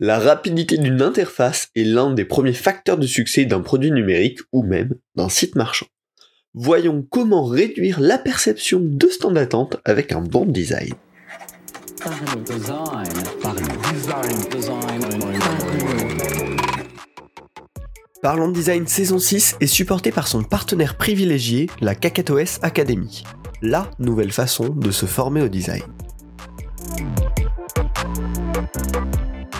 La rapidité d'une interface est l'un des premiers facteurs de succès d'un produit numérique ou même d'un site marchand. Voyons comment réduire la perception de ce temps d'attente avec un bon design. Parlons Design saison 6 est supporté par son partenaire privilégié, la KakatoS Academy, la nouvelle façon de se former au design.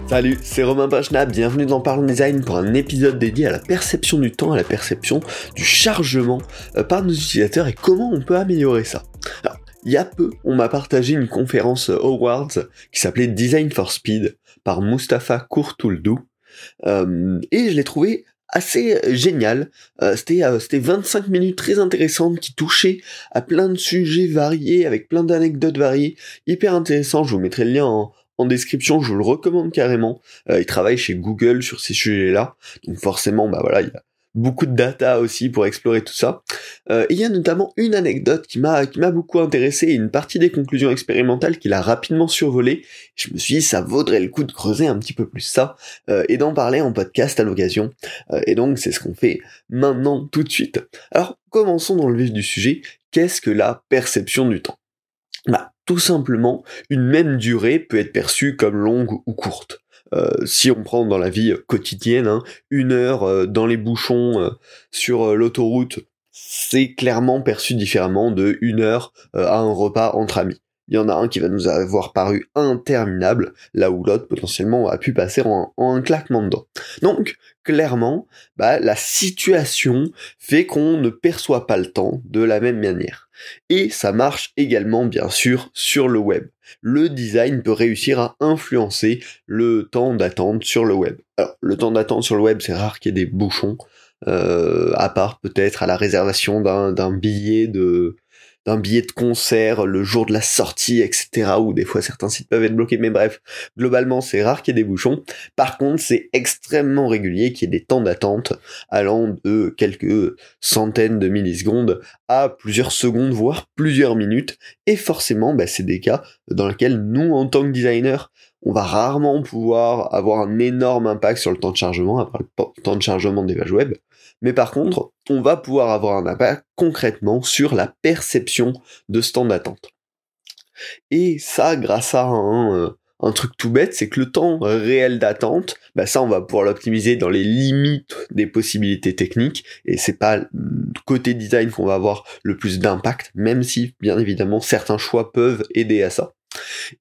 Salut, c'est Romain Pachna, bienvenue dans Parlons Design pour un épisode dédié à la perception du temps, à la perception du chargement euh, par nos utilisateurs et comment on peut améliorer ça. Alors, il y a peu, on m'a partagé une conférence Awards qui s'appelait Design for Speed par Mustapha Kourtouldou euh, et je l'ai trouvé assez génial. Euh, c'était c'était 25 minutes très intéressantes qui touchaient à plein de sujets variés avec plein d'anecdotes variées, hyper intéressant. Je vous mettrai le lien en, en description, je vous le recommande carrément. Euh, il travaille chez Google sur ces sujets-là, donc forcément, bah voilà, il y a beaucoup de data aussi pour explorer tout ça. Euh, il y a notamment une anecdote qui m'a qui m'a beaucoup intéressé et une partie des conclusions expérimentales qu'il a rapidement survolé. Je me suis dit ça vaudrait le coup de creuser un petit peu plus ça euh, et d'en parler en podcast à l'occasion. Et donc c'est ce qu'on fait maintenant tout de suite. Alors commençons dans le vif du sujet. Qu'est-ce que la perception du temps? Bah tout simplement, une même durée peut être perçue comme longue ou courte. Euh, si on prend dans la vie quotidienne, hein, une heure euh, dans les bouchons euh, sur l'autoroute, c'est clairement perçu différemment de une heure à un repas entre amis il y en a un qui va nous avoir paru interminable, là où l'autre potentiellement a pu passer en, un claquement de. Donc, clairement, bah, la situation fait qu'on ne perçoit pas le temps de la même manière. Et ça marche également, bien sûr, sur le web. Le design peut réussir à influencer le temps d'attente sur le web. Alors, le temps d'attente sur le web, c'est rare qu'il y ait des bouchons, euh, à part peut-être à la réservation d'un billet de d'un billet de concert le jour de la sortie, etc. Ou des fois certains sites peuvent être bloqués, mais bref, globalement c'est rare qu'il y ait des bouchons. Par contre, c'est extrêmement régulier qu'il y ait des temps d'attente allant de quelques centaines de millisecondes à plusieurs secondes, voire plusieurs minutes. Et forcément, bah, c'est des cas dans lesquels nous, en tant que designer, on va rarement pouvoir avoir un énorme impact sur le temps de chargement, après le temps de chargement des pages web. Mais par contre, on va pouvoir avoir un impact concrètement sur la perception de ce temps d'attente. Et ça, grâce à un, euh, truc tout bête, c'est que le temps réel d'attente, bah ça, on va pouvoir l'optimiser dans les limites des possibilités techniques, et c'est pas côté design qu'on va avoir le plus d'impact, même si, bien évidemment, certains choix peuvent aider à ça.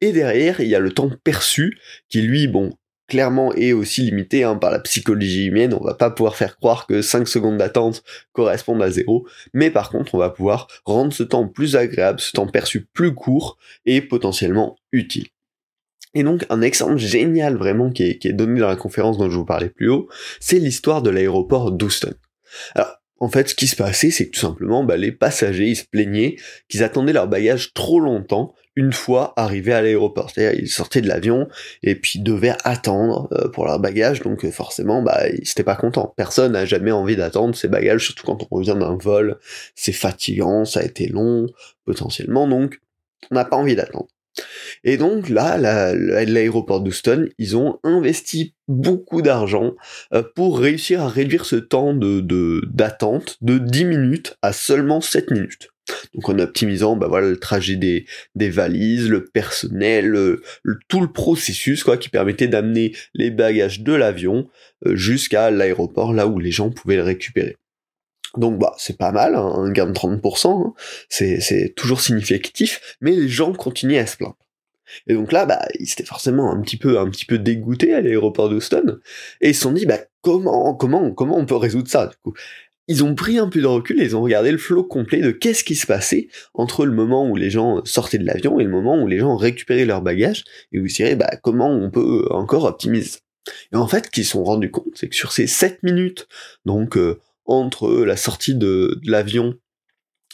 Et derrière, il y a le temps perçu, qui lui, bon, clairement est aussi limité hein, par la psychologie humaine. On va pas pouvoir faire croire que 5 secondes d'attente correspondent à zéro, mais par contre, on va pouvoir rendre ce temps plus agréable, ce temps perçu plus court et potentiellement utile. Et donc un exemple génial vraiment qui est, donné dans la conférence dont je vous parlais plus haut, c'est l'histoire de l'aéroport d'Houston. En fait, ce qui se passait, c'est que tout simplement, bah, les passagers, ils se plaignaient qu'ils attendaient leur bagage trop longtemps une fois arrivés à l'aéroport. C'est-à-dire, ils sortaient de l'avion et puis devaient attendre euh, pour leur bagage, donc euh, forcément, bah, ils étaient pas contents. Personne n'a jamais envie d'attendre ses bagages, surtout quand on revient d'un vol. C'est fatigant, ça a été long, potentiellement, donc on n'a pas envie d'attendre. Et donc là, l'aéroport d'Houston, ils ont investi beaucoup d'argent euh, pour réussir à réduire ce temps d'attente de, 10 minutes à seulement 7 minutes. Donc en optimisant bah voilà le trajet des, des valises, le personnel, tout le processus quoi qui permettait d'amener les bagages de l'avion euh, jusqu'à l'aéroport là où les gens pouvaient le récupérer. Donc bah c'est pas mal, hein, un gain de 30%, hein. c'est toujours significatif, mais les gens continuaient à se plaindre. Et donc là, bah, ils étaient forcément un petit peu, un dégoûtés à l'aéroport d'Houston, et ils se sont dit, bah, comment, comment, comment on peut résoudre ça, du coup? Ils ont pris un peu de recul et ils ont regardé le flot complet de qu'est-ce qui se passait entre le moment où les gens sortaient de l'avion et le moment où les gens récupéraient leurs bagages, et se diraient, bah, comment on peut encore optimiser ça? Et en fait, ce qu'ils se sont rendus compte, c'est que sur ces 7 minutes, donc, euh, entre la sortie de, l'avion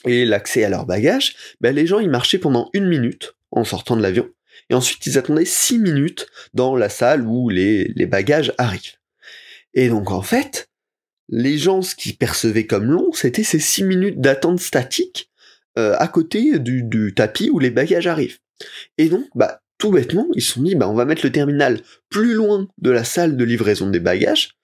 et l'accès à leur bagages, ben les gens ils marchaient pendant une minute en sortant de l'avion, et ensuite ils attendaient six minutes dans la salle où les, bagages arrivent. Et donc en fait, les gens ce qu'ils percevaient comme long, c'était ces six minutes d'attente statique euh, à côté du, du, tapis où les bagages arrivent. Et donc, bah, tout bêtement, ils se sont dit, bah, on va mettre le terminal plus loin de la salle de livraison des bagages,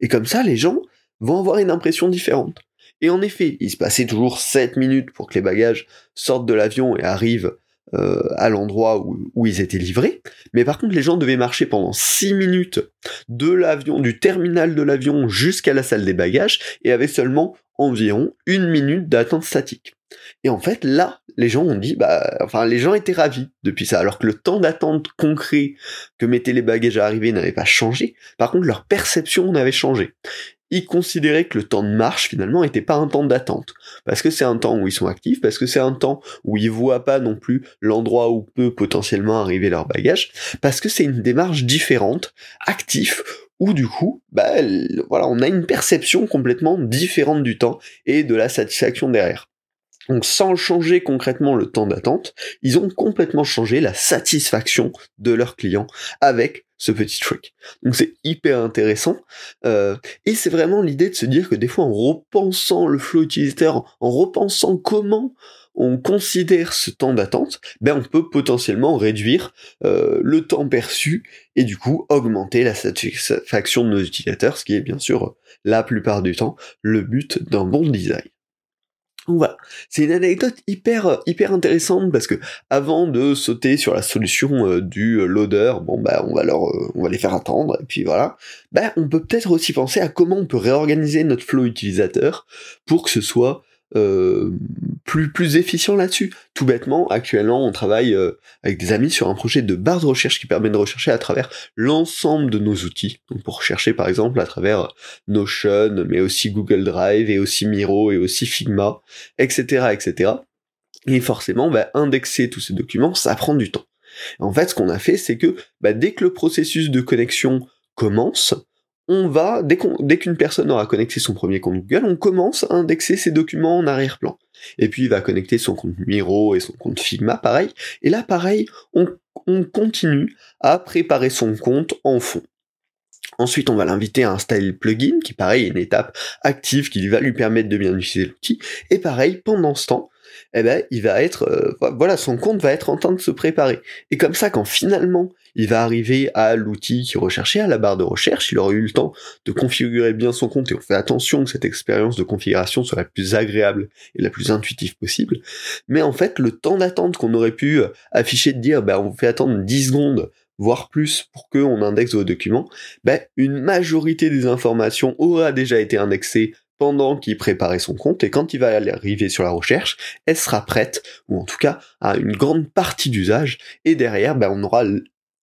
et comme ça, les gens vont avoir une impression différente. Et en effet, il se passait toujours 7 minutes pour que les bagages sortent de l'avion et arrivent euh, à l'endroit où, ils étaient livrés. Mais par contre, les gens devaient marcher pendant 6 minutes de l'avion, du terminal de l'avion jusqu'à la salle des bagages et avaient seulement environ une minute d'attente statique. Et en fait, là, les gens ont dit, bah, enfin, les gens étaient ravis depuis ça, alors que le temps d'attente concret que mettaient les bagages à arriver n'avait pas changé. Par contre, leur perception n'avait changé ils considéraient que le temps de marche finalement n'était pas un temps d'attente. Parce que c'est un temps où ils sont actifs parce que c'est un temps où ils voient pas non plus l'endroit où peut potentiellement arriver leur bagage parce que c'est une démarche différente actif où du coup bah voilà on a une perception complètement différente du temps et de la satisfaction derrière donc sans changer concrètement le temps d'attente, ils ont complètement changé la satisfaction de leurs clients avec ce petit truc. Donc c'est hyper intéressant. Euh, et c'est vraiment l'idée de se dire que des fois en repensant le flow utilisateur, en repensant comment on considère ce temps d'attente, ben on peut potentiellement réduire euh, le temps perçu et du coup augmenter la satisfaction de nos utilisateurs, ce qui est bien sûr la plupart du temps le but d'un bon design. Donc voilà, c'est une anecdote hyper euh, hyper intéressante parce que avant de sauter sur la solution euh, du euh, loader, bon bah on va leur on va les faire attendre et puis voilà, bah on peut peut-être aussi penser à comment on peut réorganiser notre flow utilisateur pour que ce soit euh, plus plus efficient là-dessus. Tout bêtement, actuellement, on travaille euh, avec des amis sur un projet de barre de recherche qui permet de rechercher à travers l'ensemble de nos outils. Donc pour rechercher par exemple à travers Notion, mais aussi Google Drive et aussi Miro et aussi Figma, etc., etc. Et forcément, bah, indexer tous ces documents, ça prend du temps. En fait, ce qu'on a fait, c'est que bah, dès que le processus de connexion commence, on va, dès qu'une personne aura connecté son premier compte Google, on commence à indexer ses documents en arrière-plan. Et puis il va connecter son compte Miro et son compte Figma, pareil. Et là, pareil, on, on continue à préparer son compte en fond. Ensuite, on va l'inviter à installer le plugin, qui pareil est une étape active qui va lui permettre de bien utiliser l'outil. Et pareil, pendant ce temps, eh ben, il va être, euh, voilà, son compte va être en train de se préparer. Et comme ça, quand finalement il va arriver à l'outil qu'il recherchait, à la barre de recherche, il aura eu le temps de configurer bien son compte, et on fait attention que cette expérience de configuration soit la plus agréable et la plus intuitive possible. Mais en fait, le temps d'attente qu'on aurait pu euh, afficher de dire, ben, on vous fait attendre 10 secondes voire plus pour qu'on indexe vos documents, ben, une majorité des informations aura déjà été indexées pendant qu'il préparait son compte, et quand il va arriver sur la recherche, elle sera prête, ou en tout cas à une grande partie d'usage, et derrière, ben, on aura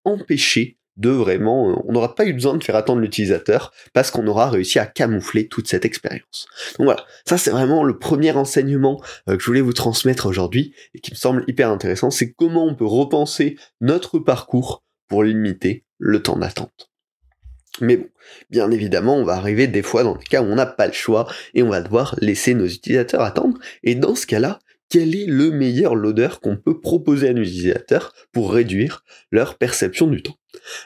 empêché de vraiment, euh, on n'aura pas eu besoin de faire attendre l'utilisateur parce qu'on aura réussi à camoufler toute cette expérience. Donc voilà, ça c'est vraiment le premier enseignement euh, que je voulais vous transmettre aujourd'hui et qui me semble hyper intéressant, c'est comment on peut repenser notre parcours pour limiter le temps d'attente. Mais bon, bien évidemment, on va arriver des fois dans des cas où on n'a pas le choix et on va devoir laisser nos utilisateurs attendre. Et dans ce cas-là, quel est le meilleur loader qu'on peut proposer à nos utilisateurs pour réduire leur perception du temps?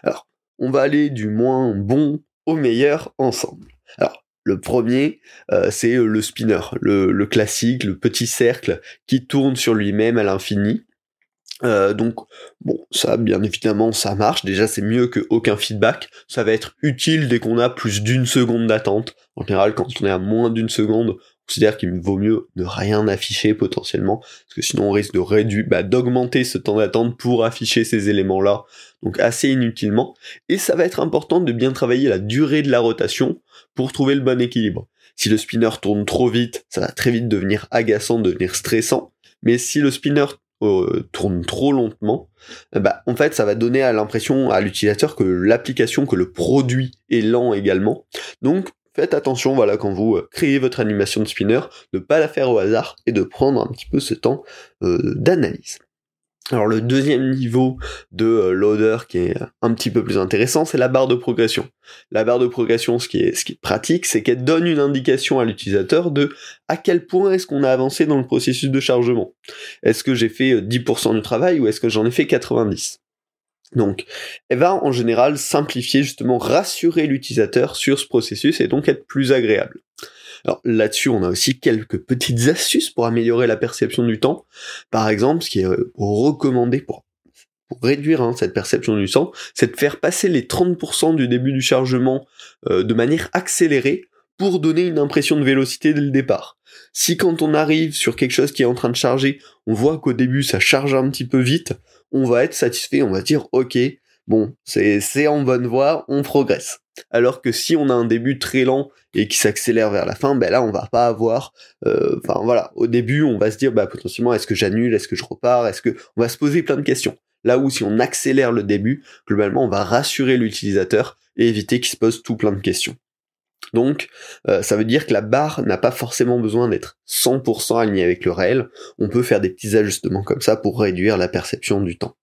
Alors, on va aller du moins bon au meilleur ensemble. Alors, le premier, euh, c'est le spinner, le, classique, le petit cercle qui tourne sur lui-même à l'infini. Euh, donc bon, ça bien évidemment ça marche. Déjà c'est mieux que aucun feedback. Ça va être utile dès qu'on a plus d'une seconde d'attente. En général, quand on est à moins d'une seconde, on considère qu'il vaut mieux ne rien afficher potentiellement, parce que sinon on risque de réduire, bah, d'augmenter ce temps d'attente pour afficher ces éléments-là, donc assez inutilement. Et ça va être important de bien travailler la durée de la rotation pour trouver le bon équilibre. Si le spinner tourne trop vite, ça va très vite devenir agaçant, devenir stressant. Mais si le spinner euh, tourne trop lentement, euh, bah, en fait, ça va donner à l'impression à l'utilisateur que l'application, que le produit est lent également. Donc, faites attention, voilà, quand vous euh, créez votre animation de spinner, de pas la faire au hasard et de prendre un petit peu ce temps d'analyse. Alors le deuxième niveau de euh, loader qui est un petit peu plus intéressant, c'est la barre de progression. La barre de progression, ce qui est, ce qui est pratique, c'est qu'elle donne une indication à l'utilisateur de à quel point est-ce qu'on a avancé dans le processus de chargement. Est-ce que j'ai fait 10% euh, du travail ou est-ce que j'en ai fait 90 donc, elle va en général simplifier, justement, rassurer l'utilisateur sur ce processus et donc être plus agréable. Alors là-dessus, on a aussi quelques petites astuces pour améliorer la perception du temps. Par exemple, ce qui est euh, recommandé pour réduire hein, cette perception du temps, c'est de faire passer les 30% du début du chargement euh, de manière accélérée pour donner une impression de vélocité dès le départ. Si quand on arrive sur quelque chose qui est en train de charger, on voit qu'au début ça charge un petit peu vite, on va être satisfait, on va dire ok, bon, c'est en bonne voie, on progresse. Alors que si on a un début très lent et qui s'accélère vers la fin, ben là on va pas avoir, euh, enfin voilà, au début on va se dire bah potentiellement est-ce que j'annule, est-ce que je repars, est-ce que on va se poser plein de questions. Là où si on accélère le début, globalement on va rassurer l'utilisateur et éviter qu'il se pose tout plein de questions. Donc, euh, ça veut dire que la barre n'a pas forcément besoin d'être 100% alignée avec le réel. On peut faire des petits ajustements comme ça pour réduire la perception du temps.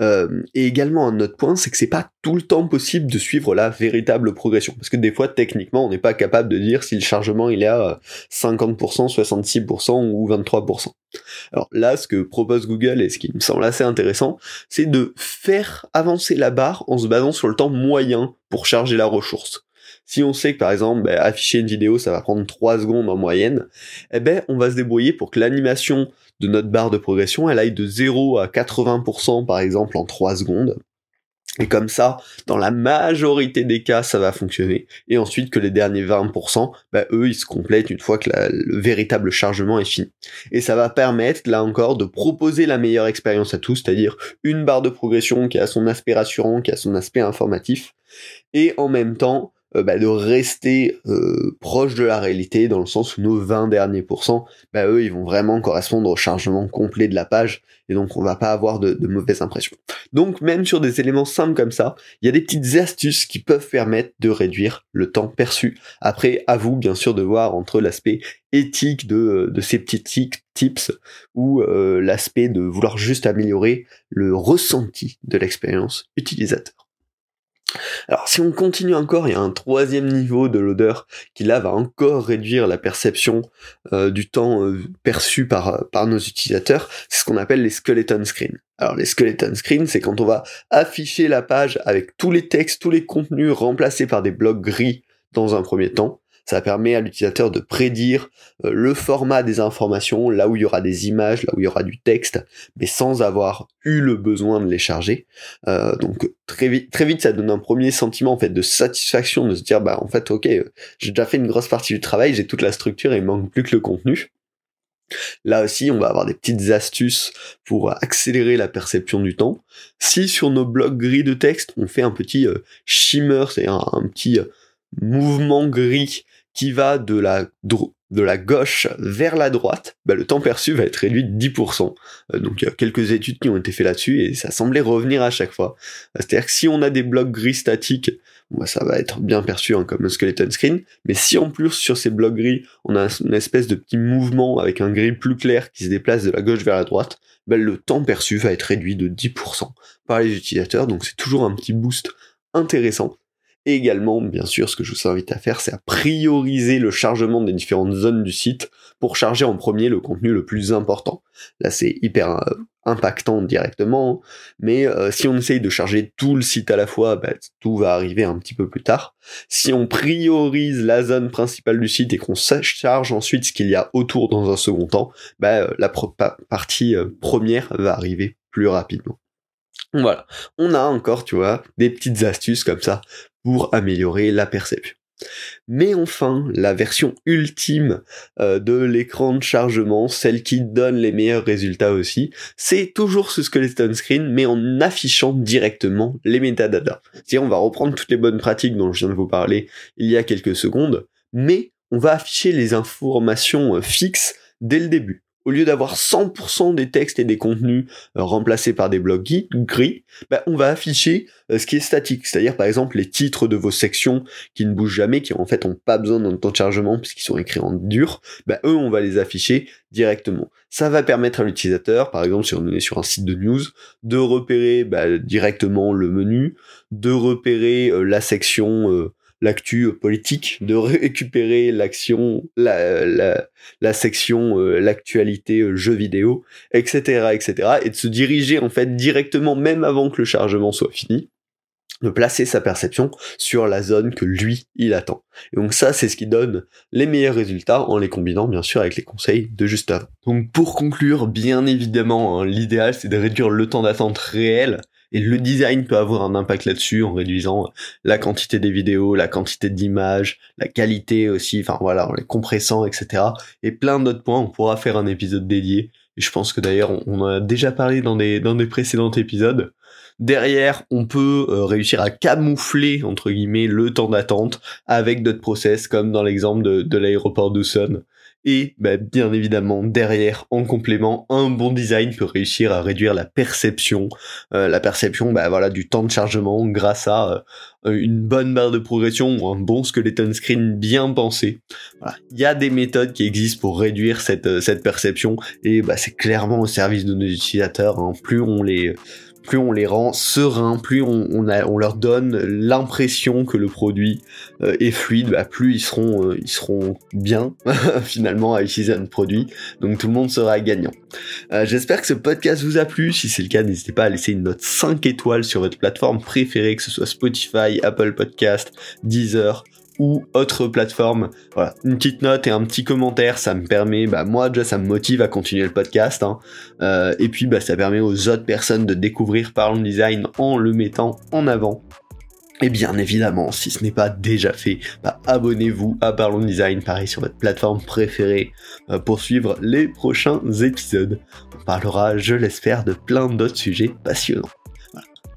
Euh, et également un autre point, c'est que c'est pas tout le temps possible de suivre la véritable progression, parce que des fois techniquement on n'est pas capable de dire si le chargement il est à 50%, 66% ou 23%. Alors là, ce que propose Google et ce qui me semble assez intéressant, c'est de faire avancer la barre en se basant sur le temps moyen pour charger la ressource. Si on sait que par exemple bah, afficher une vidéo ça va prendre 3 secondes en moyenne, eh ben on va se débrouiller pour que l'animation de notre barre de progression elle aille de 0 à 80% par exemple en 3 secondes. Et comme ça, dans la majorité des cas, ça va fonctionner. Et ensuite que les derniers 20%, bah, eux, ils se complètent une fois que le véritable chargement est fini. Et ça va permettre, là encore, de proposer la meilleure expérience à tous, c'est-à-dire une barre de progression qui a son aspect rassurant, qui a son aspect informatif, et en même temps, euh, bah, de rester euh, proche de la réalité dans le sens où nos 20 derniers pourcents, bah, eux, ils vont vraiment correspondre au chargement complet de la page et donc on va pas avoir de, de mauvaises impressions. Donc même sur des éléments simples comme ça, il y a des petites astuces qui peuvent permettre de réduire le temps perçu. Après, à vous bien sûr de voir entre l'aspect éthique de, de ces petits tips ou euh, l'aspect de vouloir juste améliorer le ressenti de l'expérience utilisateur. Alors si on continue encore, il y a un troisième niveau de l'odeur qui là va encore réduire la perception euh, du temps euh, perçu par, par nos utilisateurs, c'est ce qu'on appelle les skeleton screens. Alors les skeleton screens, c'est quand on va afficher la page avec tous les textes, tous les contenus remplacés par des blocs gris dans un premier temps, ça permet à l'utilisateur de prédire euh, le format des informations, là où il y aura des images, là où il y aura du texte, mais sans avoir eu le besoin de les charger. Euh, donc très vite, très vite, ça donne un premier sentiment en fait de satisfaction de se dire bah en fait ok, euh, j'ai déjà fait une grosse partie du travail, j'ai toute la structure et il manque plus que le contenu. Là aussi, on va avoir des petites astuces pour accélérer la perception du temps. Si sur nos blocs gris de texte, on fait un petit shimmer, c'est un, un, petit mouvement gris qui va de la, gauche vers la droite, bah, le temps perçu va être réduit de 10%. Euh, donc il y a quelques études qui ont été faites là-dessus et ça semblait revenir à chaque fois. Euh, c'est-à-dire que si on a des blocs gris statiques, bah, ça va être bien perçu hein, comme un skeleton screen, mais si en plus sur ces blocs gris, on a une espèce de petit mouvement avec un gris plus clair qui se déplace de la gauche vers la droite, bah, le temps perçu va être réduit de 10% par les utilisateurs, donc c'est toujours un petit boost intéressant également, bien sûr, ce que je vous invite à faire, c'est à prioriser le chargement des différentes zones du site pour charger en premier le contenu le plus important. Là, c'est hyper euh, impactant directement, mais euh, si on essaye de charger tout le site à la fois, bah, tout va arriver un petit peu plus tard. Si on priorise la zone principale du site et qu'on charge ensuite ce qu'il y a autour dans un second temps, bah, euh, la partie première va arriver plus rapidement. Voilà, on a encore, tu vois, des petites astuces comme ça pour améliorer la perception. Mais enfin, la version ultime euh, de l'écran de chargement, celle qui donne les meilleurs résultats aussi, c'est toujours ce skeleton screen, mais en affichant directement les metadata. C'est-à-dire, on va reprendre toutes les bonnes pratiques dont je viens de vous parler il y a quelques secondes, mais on va afficher les informations euh, fixes dès le début au lieu d'avoir 100% des textes et des contenus euh, remplacés par des blocs gris, bah, on va afficher euh, ce qui est statique, c'est-à-dire par exemple les titres de vos sections qui ne bougent jamais, qui en fait ont pas besoin d'un temps de chargement puisqu'ils sont écrits en dur, bah, eux on va les afficher directement. Ça va permettre à l'utilisateur, par exemple si on est sur un site de news, de repérer bah, directement le menu, de repérer euh, la section l'actu politique, de récupérer l'action, la, section, euh, l'actualité euh, jeux vidéo, etc., etc., et de se diriger en fait directement même avant que le chargement soit fini de placer sa perception sur la zone que lui, il attend. Et donc ça, c'est ce qui donne les meilleurs résultats en les combinant bien sûr avec les conseils de juste avant. Donc pour conclure, bien évidemment, hein, l'idéal c'est de réduire le temps d'attente réel et le design peut avoir un impact là-dessus en réduisant la quantité des vidéos, la quantité d'images, la qualité aussi, enfin voilà, en les compressant, etc. Et plein d'autres points, on pourra faire un épisode dédié. Et je pense que d'ailleurs, on en a déjà parlé dans des, dans des précédents épisodes. Derrière, on peut euh, réussir à camoufler entre guillemets le temps d'attente avec d'autres process, comme dans l'exemple de, de l'aéroport d'Houston. Et bah, bien évidemment, derrière, en complément, un bon design peut réussir à réduire la perception, euh, la perception bah, voilà, du temps de chargement grâce à euh, une bonne barre de progression ou un bon skeleton screen bien pensé. Voilà. Il y a des méthodes qui existent pour réduire cette, cette perception et bah, c'est clairement au service de nos utilisateurs. Hein. Plus on les plus on les rend sereins, plus on, leur donne l'impression que le produit euh, est fluide, bah, plus ils seront, euh, ils seront bien finalement à utiliser un produit. Donc tout le monde sera gagnant. Euh, j'espère que ce podcast vous a plu. Si c'est le cas, n'hésitez pas à laisser une note 5 étoiles sur votre plateforme préférée, que ce soit Spotify, Apple Podcast, Deezer ou autre plateforme. Voilà, une petite note et un petit commentaire, ça me permet, bah moi déjà ça me motive à continuer le podcast, hein. euh, et puis bah ça permet aux autres personnes de découvrir Parlons Design en le mettant en avant. Et bien évidemment, si ce n'est pas déjà fait, bah, abonnez-vous à Parlons Design, pareil sur votre plateforme préférée, euh, pour suivre les prochains épisodes. On parlera, je l'espère, de plein d'autres sujets passionnants.